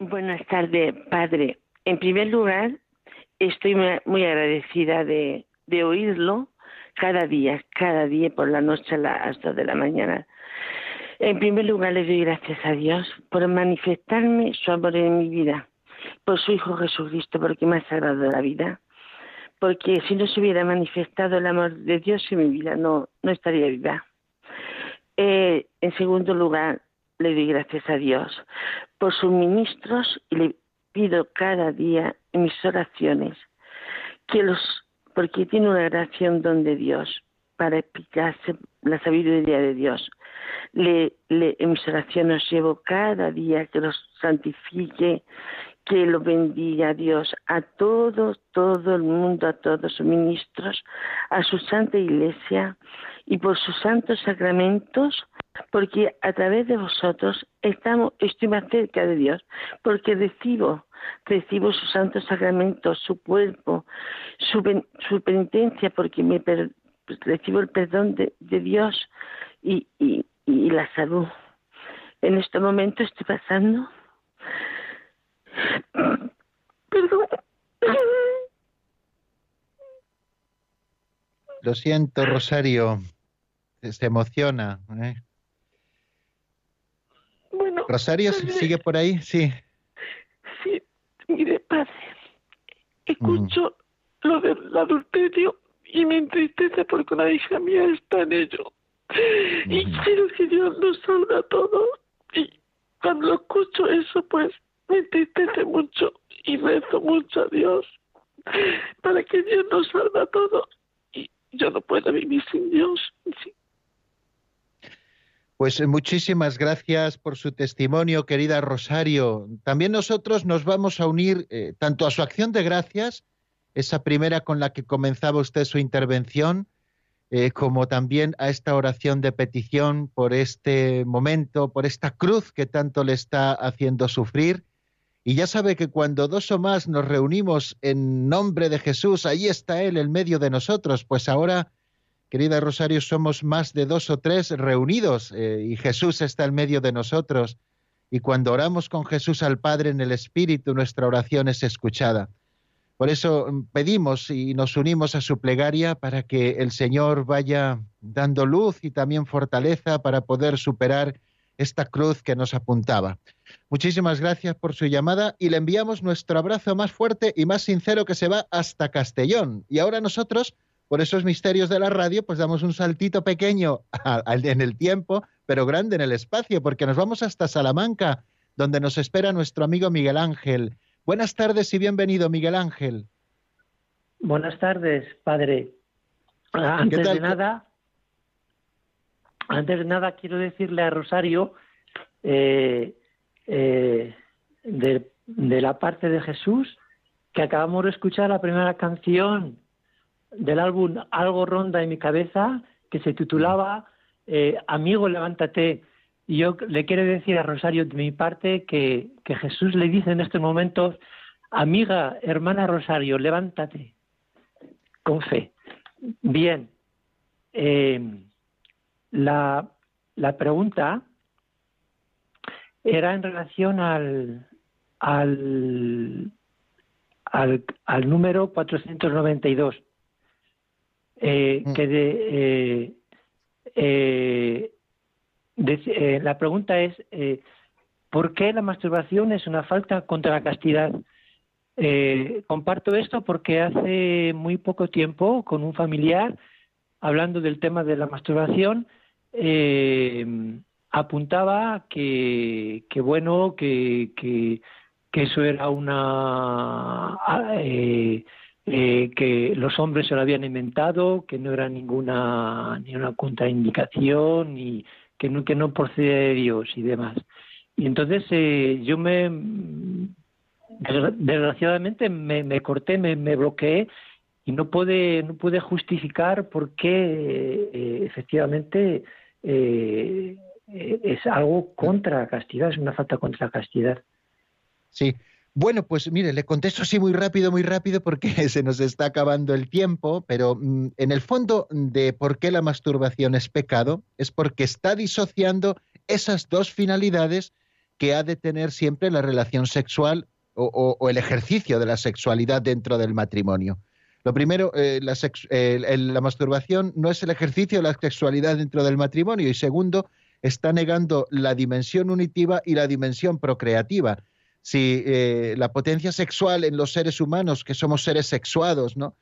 Buenas tardes, padre. En primer lugar, estoy muy agradecida de, oírlo cada día, cada día por la noche a las dos de la mañana. En primer lugar, le doy gracias a Dios por manifestarme su amor en mi vida, por su Hijo Jesucristo, porque me ha salvado la vida. Porque si no se hubiera manifestado el amor de Dios en mi vida, no, no estaría viva. Eh, en segundo lugar, le doy gracias a Dios por sus ministros y le pido cada día en mis oraciones que los porque tiene una oración donde Dios para explicarse la sabiduría de Dios. Le, en mis oraciones llevo cada día que los santifique, que los bendiga Dios a todo, todo el mundo, a todos sus ministros, a su santa iglesia y por sus santos sacramentos porque a través de vosotros estamos, estoy más cerca de Dios, porque recibo, recibo sus santos sacramentos, su cuerpo, su, penitencia, porque me recibo el perdón de, Dios y, y, y la salud. En este momento estoy pasando. Perdón. Lo siento, Rosario. Se emociona. ¿eh? Rosario, ¿sigue por ahí? Sí. Sí, mire, padre, escucho lo del adulterio y me entristece porque una hija mía está en ello. Y quiero que Dios nos salve a todos. Y cuando escucho eso, pues me entristece mucho y rezo mucho a Dios para que Dios nos salve a todos. Y yo no puedo vivir sin Dios. Sí. Pues eh, muchísimas gracias por su testimonio, querida Rosario. También nosotros nos vamos a unir eh, tanto a su acción de gracias, esa primera con la que comenzaba usted su intervención, eh, como también a esta oración de petición por este momento, por esta cruz que tanto le está haciendo sufrir. Y ya sabe que cuando dos o más nos reunimos en nombre de Jesús, ahí está Él en medio de nosotros, pues ahora Querida Rosario, somos más de dos o tres reunidos eh, y Jesús está en medio de nosotros. Y cuando oramos con Jesús al Padre en el Espíritu, nuestra oración es escuchada. Por eso mm, pedimos y nos unimos a su plegaria para que el Señor vaya dando luz y también fortaleza para poder superar esta cruz que nos apuntaba. Muchísimas gracias por su llamada y le enviamos nuestro abrazo más fuerte y más sincero que se va hasta Castellón. Y ahora nosotros por esos misterios de la radio, pues damos un saltito pequeño en el tiempo, pero grande en el espacio, porque nos vamos hasta Salamanca, donde nos espera nuestro amigo Miguel Ángel. Buenas tardes y bienvenido, Miguel Ángel. Buenas tardes, padre. Antes de nada, antes de nada quiero decirle a Rosario eh, eh, de, de la parte de Jesús que acabamos de escuchar la primera canción del álbum Algo ronda en mi cabeza, que se titulaba eh, Amigo, levántate. Y yo le quiero decir a Rosario de mi parte que, que Jesús le dice en estos momentos, amiga, hermana Rosario, levántate, con fe. Bien, eh, la, la pregunta era en relación al, al, al, al número 492 eh, mm. que de, eh, eh, la pregunta es ¿por qué la masturbación es una falta contra la castidad? comparto esto porque hace muy poco tiempo con un familiar hablando del tema de la masturbación apuntaba que, que bueno que, que, que, eso era una eh, que los hombres se lo habían inventado, que no era ninguna ni una contraindicación, y que no, que no procede de Dios y demás. y entonces eh, yo me, desgraciadamente me, corté, me, bloqueé y no pude, no pude justificar por qué eh, efectivamente eh, es algo contra la castidad, es una falta contra la castidad. Sí, bueno, pues mire, le contesto así muy rápido, muy rápido, porque se nos está acabando el tiempo, pero mm, en el fondo de por qué la masturbación es pecado es porque está disociando esas dos finalidades que ha de tener siempre la relación sexual o, el ejercicio de la sexualidad dentro del matrimonio. Lo primero, eh, la, la masturbación no es el ejercicio de la sexualidad dentro del matrimonio y segundo, está negando la dimensión unitiva y la dimensión procreativa si eh, la potencia sexual en los seres humanos, que somos seres sexuados, ¿no?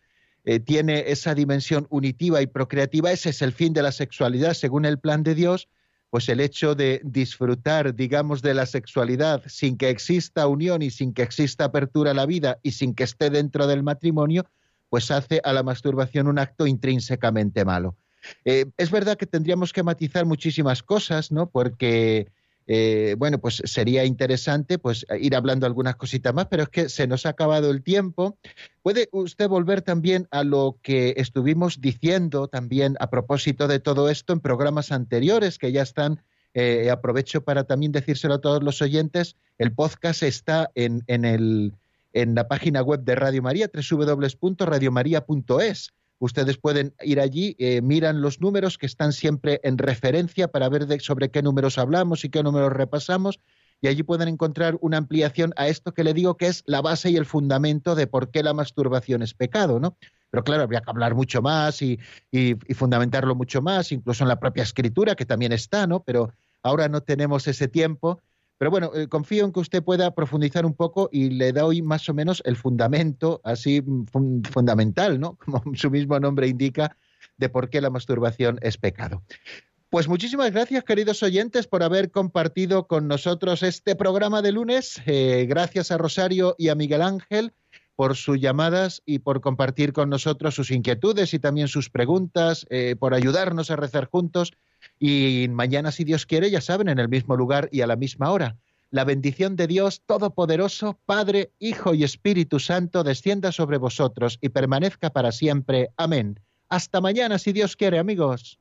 Eh, tiene esa dimensión unitiva y procreativa, ese es el fin de la sexualidad según el plan de Dios, pues el hecho de disfrutar, digamos, de la sexualidad sin que exista unión y sin que exista apertura a la vida y sin que esté dentro del matrimonio, pues hace a la masturbación un acto intrínsecamente malo. Eh, es verdad que tendríamos que matizar muchísimas cosas, ¿no? Porque eh, bueno, pues sería interesante pues ir hablando algunas cositas más, pero es que se nos ha acabado el tiempo. ¿Puede usted volver también a lo que estuvimos diciendo también a propósito de todo esto en programas anteriores que ya están? Eh, aprovecho para también decírselo a todos los oyentes, el podcast está en, en, el, en la página web de Radio María, www.radiomaria.es Ustedes pueden ir allí, eh, miran los números que están siempre en referencia para ver sobre qué números hablamos y qué números repasamos. Y allí pueden encontrar una ampliación a esto que le digo que es la base y el fundamento de por qué la masturbación es pecado, ¿no? Pero claro, habría que hablar mucho más y, y fundamentarlo mucho más, incluso en la propia escritura, que también está, ¿no? Pero ahora no tenemos ese tiempo pero bueno, eh, confío en que usted pueda profundizar un poco y le doy más o menos el fundamento, así mm, fundamental, ¿no? Como su mismo nombre indica, de por qué la masturbación es pecado. Pues muchísimas gracias, queridos oyentes, por haber compartido con nosotros este programa de lunes. Eh, gracias a Rosario y a Miguel Ángel por sus llamadas y por compartir con nosotros sus inquietudes y también sus preguntas, eh, por ayudarnos a rezar juntos y mañana, si Dios quiere, ya saben, en el mismo lugar y a la misma hora. La bendición de Dios Todopoderoso, Padre, Hijo y Espíritu Santo, descienda sobre vosotros y permanezca para siempre. Amén. Hasta mañana, si Dios quiere, amigos.